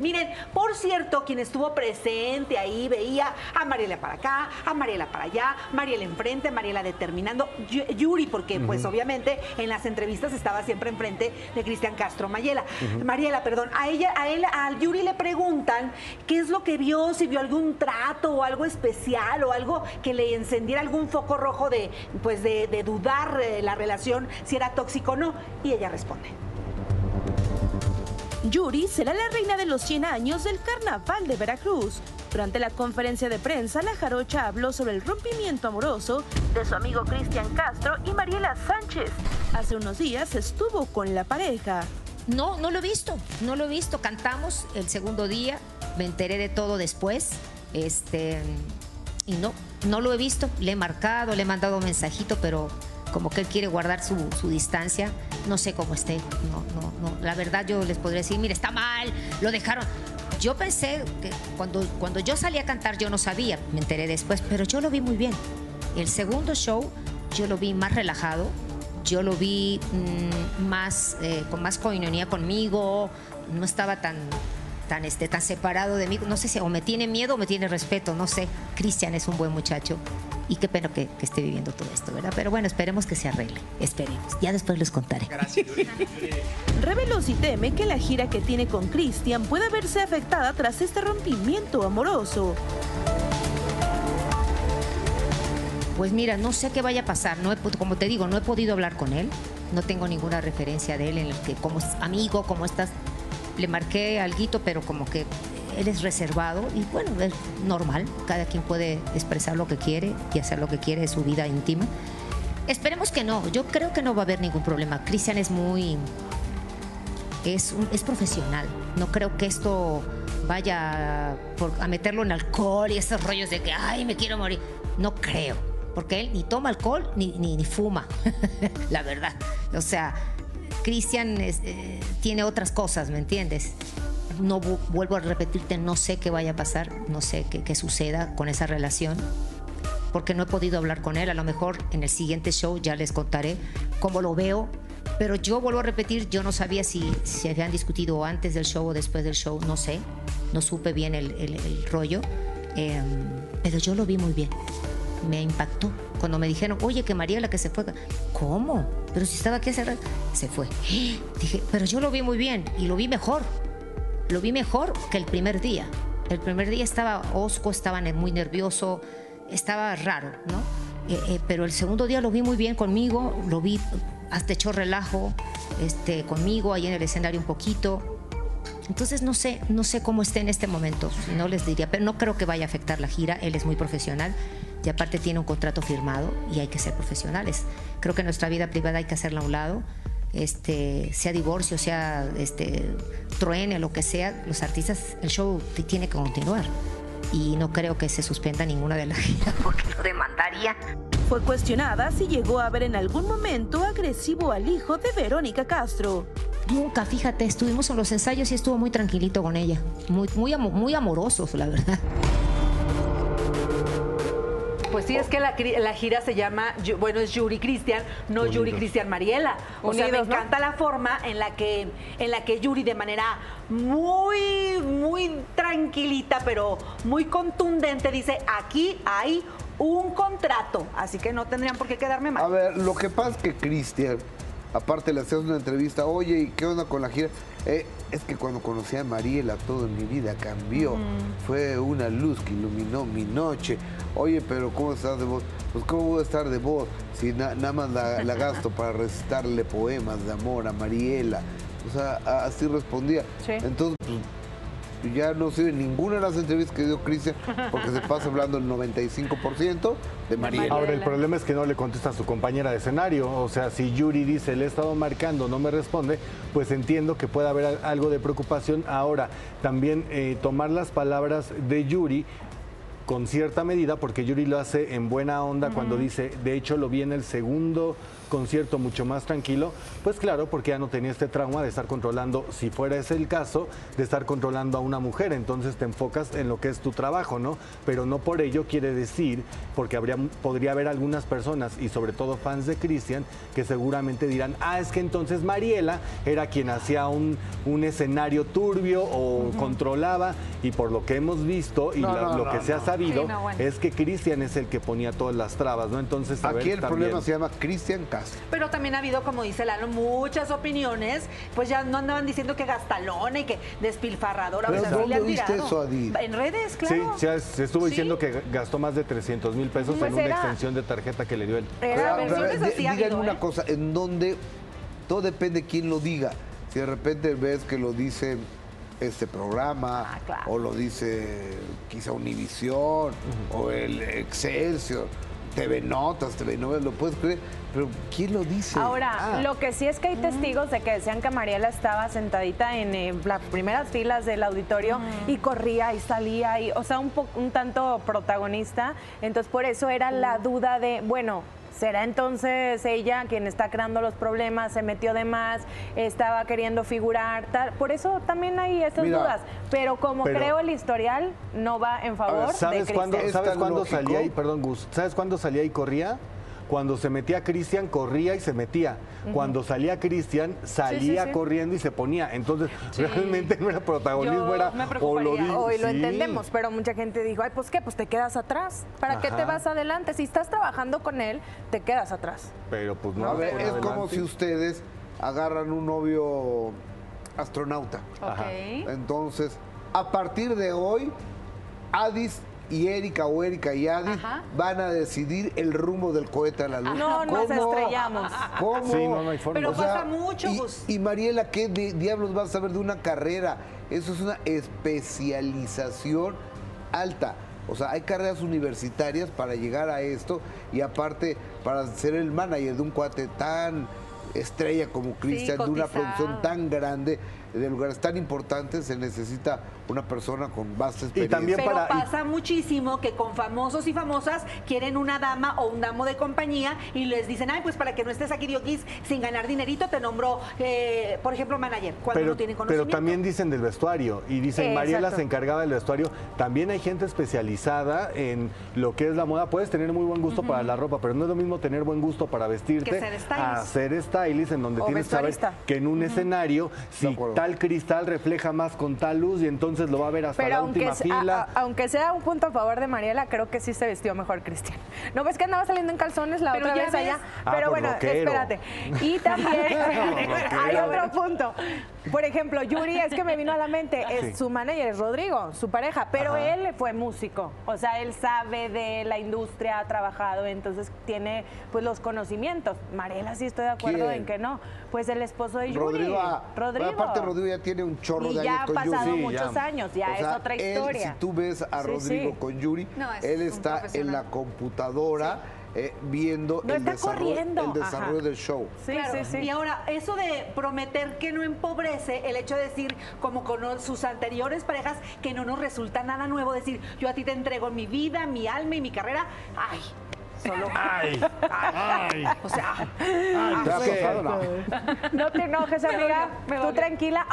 Miren, por cierto, quien estuvo presente ahí veía a Mariela para acá, a Mariela para allá, Mariela enfrente, Mariela determinando, Yuri, porque pues obviamente en las entrevistas estaba siempre enfrente de Cristian Castro Mayela. Mariela, perdón, a ella, a él, a Yuri le preguntan qué es lo que vio, si vio algún trato o algo especial o algo que le encendiera algún foco rojo de, pues de, de dudar eh, la relación, si era tóxico o no, y ella responde. Yuri será la reina de los 100 años del Carnaval de Veracruz. Durante la conferencia de prensa, la jarocha habló sobre el rompimiento amoroso de su amigo Cristian Castro y Mariela Sánchez. Hace unos días estuvo con la pareja. No, no lo he visto, no lo he visto. Cantamos el segundo día, me enteré de todo después. Este, y no, no lo he visto. Le he marcado, le he mandado un mensajito, pero como que él quiere guardar su, distancia. No sé cómo esté. No, no, no. La verdad yo les podría decir, mire, está mal, lo dejaron. Yo pensé que cuando, cuando yo salí a cantar yo no sabía, me enteré después, pero yo lo vi muy bien. El segundo show yo lo vi más relajado, yo lo vi mm, más, eh, con más coinonía conmigo, no estaba tan, tan, este, tan separado de mí. No sé si o me tiene miedo o me tiene respeto, no sé. Cristian es un buen muchacho y qué pena que, esté viviendo todo esto, ¿verdad? Pero bueno, esperemos que se arregle, esperemos. Ya después les contaré. Gracias. Reveló si teme que la gira que tiene con Cristian pueda verse afectada tras este rompimiento amoroso. Pues mira, no sé qué vaya a pasar. No como te digo, no he podido hablar con él. No tengo ninguna referencia de él en el que como amigo, como estás, le marqué algo, pero como que él es reservado y bueno, es normal, cada quien puede expresar lo que quiere y hacer lo que quiere de su vida íntima. Esperemos que no, yo creo que no va a haber ningún problema. Cristian es muy... Es, es profesional, no creo que esto vaya a meterlo en alcohol y esos rollos de que, ay, me quiero morir. No creo, porque él ni toma alcohol ni, ni, fuma, la verdad. O sea, Cristian eh, tiene otras cosas, ¿me entiendes? No vuelvo a repetirte, no sé qué vaya a pasar, no sé qué, suceda con esa relación, porque no he podido hablar con él. A lo mejor en el siguiente show ya les contaré cómo lo veo. Pero yo vuelvo a repetir, yo no sabía si se habían discutido antes del show o después del show, no sé, no supe bien el, rollo, em, pero yo lo vi muy bien, me impactó. Cuando me dijeron, oye, que María la que se fue, ¿cómo? Pero si estaba aquí hace se fue. Dije, pero yo lo vi muy bien y lo vi mejor lo vi mejor que el primer día. El primer día estaba osco, estaba muy nervioso, estaba raro, ¿no? Eh, eh, pero el segundo día lo vi muy bien conmigo, lo vi hasta echó relajo este, conmigo ahí en el escenario un poquito. Entonces no sé, no sé cómo esté en este momento, no les diría, pero no creo que vaya a afectar la gira, él es muy profesional y aparte tiene un contrato firmado y hay que ser profesionales. Creo que nuestra vida privada hay que hacerla a un lado este, sea divorcio, sea este, truene, lo que sea, los artistas, el show tiene que continuar. Y no creo que se suspenda ninguna de las giras porque lo demandaría. Fue cuestionada si llegó a ver en algún momento agresivo al hijo de Verónica Castro. Nunca, fíjate, estuvimos en los ensayos y estuvo muy tranquilito con ella. Muy, muy, muy amorosos, la verdad. Pues sí, es que la, gira se llama, bueno, es Yuri Cristian, no Yuri Cristian Mariela. O sea, me encanta la forma en la que en la que Yuri de manera muy muy tranquilita, pero muy contundente dice, "Aquí hay un contrato, así que no tendrían por qué quedarme mal." A ver, lo que pasa es que Cristian aparte le hacías una entrevista, oye, ¿y qué onda con la gira? Eh, es que cuando conocí a Mariela todo en mi vida cambió. Fue una luz que iluminó mi noche. Oye, pero ¿cómo estás de voz? Pues ¿cómo voy a estar de voz si nada más la, gasto para recitarle poemas de amor a Mariela? O sea, así respondía. Entonces, pues, ya no sirve ninguna de las entrevistas que dio Cristian porque se pasa hablando el 95% de Mariela. Ahora, el problema es que no le contesta a su compañera de escenario. O sea, si Yuri dice, le he estado marcando, no me responde, pues entiendo que puede haber algo de preocupación. Ahora, también eh, tomar las palabras de Yuri con cierta medida, porque Yuri lo hace en buena onda cuando dice, de hecho lo vi en el segundo concierto mucho más tranquilo, pues claro, porque ya no tenía este trauma de estar controlando, si fuera ese el caso, de estar controlando a una mujer, entonces te enfocas en lo que es tu trabajo, ¿no? Pero no por ello quiere decir, porque habría, podría haber algunas personas, y sobre todo fans de Cristian, que seguramente dirán, ah, es que entonces Mariela era quien hacía un, un escenario turbio o controlaba, y por lo que hemos visto y No, la- no, lo no, que se ha sabido, Sí, no, bueno. es que Cristian es el que ponía todas las trabas, ¿no? Entonces, a ver, Aquí el también- problema se llama Cristian Castro. Pero también ha habido, como dice Lalo, muchas opiniones, pues ya no andaban diciendo que gastalona y que despilfarradora. Pero o sea, ¿dónde viste eso, Adil? En redes, claro. Sí, se, se estuvo Sí. diciendo que gastó más de 300 mil pesos Pues en una extensión de tarjeta que le dio él. Era Pero Pero, versiones di- así ha díganme habido, una ¿eh? cosa, en donde todo depende de quién lo diga. Si de repente ves que lo dice este programa, Ah, claro. o lo dice quizá Univisión, o el Excelsior, TV Notas, TV Novelas, lo puedes creer, pero ¿quién lo dice? Ahora, Ah, lo que sí es que hay testigos de que decían que Mariela estaba sentadita en eh, las primeras filas del auditorio y corría y salía, y, o sea, un, po- un tanto protagonista. Entonces, por eso era la duda de, bueno, ¿será entonces ella quien está creando los problemas, se metió de más, estaba queriendo figurar, tal? Por eso también hay esas Mira, dudas. Pero como pero- creo el historial, no va en favor de ¿Sabes cuándo, Cristian. Es ¿sabes cuándo lógico. salía y perdón, Gus, ¿sabes cuándo salía y corría? Cuando se metía Cristian, corría y se metía. Cuando salía Cristian, salía sí. corriendo y se ponía. Entonces, realmente no era protagonismo, Yo era me o lo Hoy lo sí. entendemos, pero mucha gente dijo, ay, pues qué, pues te quedas atrás. ¿Para qué te vas adelante? Si estás trabajando con él, te quedas atrás. Pero pues no. a ver, es como si ustedes agarran un novio astronauta. Ok. Entonces, a partir de hoy, Adis y Erika o Erika y Ajá. van a decidir el rumbo del cohete a la luna. No nos ¿Cómo? estrellamos. ¿Cómo? Sí, no, no hay forma. Pero pasa mucho, y, Gus. y Mariela, ¿qué di- diablos vas a saber de una carrera? Eso es una especialización alta. O sea, hay carreras universitarias para llegar a esto y aparte para ser el manager de un cuate tan estrella como Cristian, de una producción tan grande, de lugares tan importantes, se necesita una persona con vasta Y experiencia. también Pero para- y- pasa muchísimo que con famosos y famosas quieren una dama o un damo de compañía y les dicen, ay, pues para que no estés aquí, Dioquis, sin ganar dinerito, te nombro, eh, por ejemplo, manager, cuando pero, no tienen pero conocimiento. también dicen del vestuario y dicen Exacto. Mariela se encargaba del vestuario. También hay gente especializada en lo que es la moda. Puedes tener muy buen gusto para la ropa, pero no es lo mismo tener buen gusto para vestirte Que ser stylist. a ser stylist en donde O tienes que saber que en un escenario si tal cristal refleja más con tal luz y entonces lo va a ver hasta Pero la aunque, última se- fila. a- a- aunque sea un punto a favor de Mariela, creo que sí se vistió mejor Cristian. ¿No ves que andaba saliendo en calzones la Pero otra ya vez ves. allá? Ah, Pero por bueno, rockero. espérate. Y también hay otro punto. Por ejemplo, Yuri, es que me vino a la mente, es, su manager es Rodrigo, su pareja, pero Ajá. él fue músico. O sea, él sabe de la industria, ha trabajado, entonces tiene pues los conocimientos. Mariela sí estoy de acuerdo ¿Quién? en que no. Pues el esposo de Yuri. Rodrigo, ah, Rodrigo. aparte Rodrigo ya tiene un chorro Y de ya años han con pasado. Sí, muchos ya. años, ya O es otra él, historia. si tú ves a Sí, Rodrigo sí. con Yuri, No, es él está en la computadora eh, viendo No el, desarrollo, el desarrollo ajá. del show. Sí, Claro. sí, sí. Y ahora, eso de prometer que no empobrece, el hecho de decir, como con sus anteriores parejas, que no nos resulta nada nuevo, decir, yo a ti te entrego mi vida, mi alma y mi carrera. Ay, solo. Ay, ay. O sea, ¿Te ha pues, pasado? No. No te enojes, amiga. Me Tú dolió. tranquila.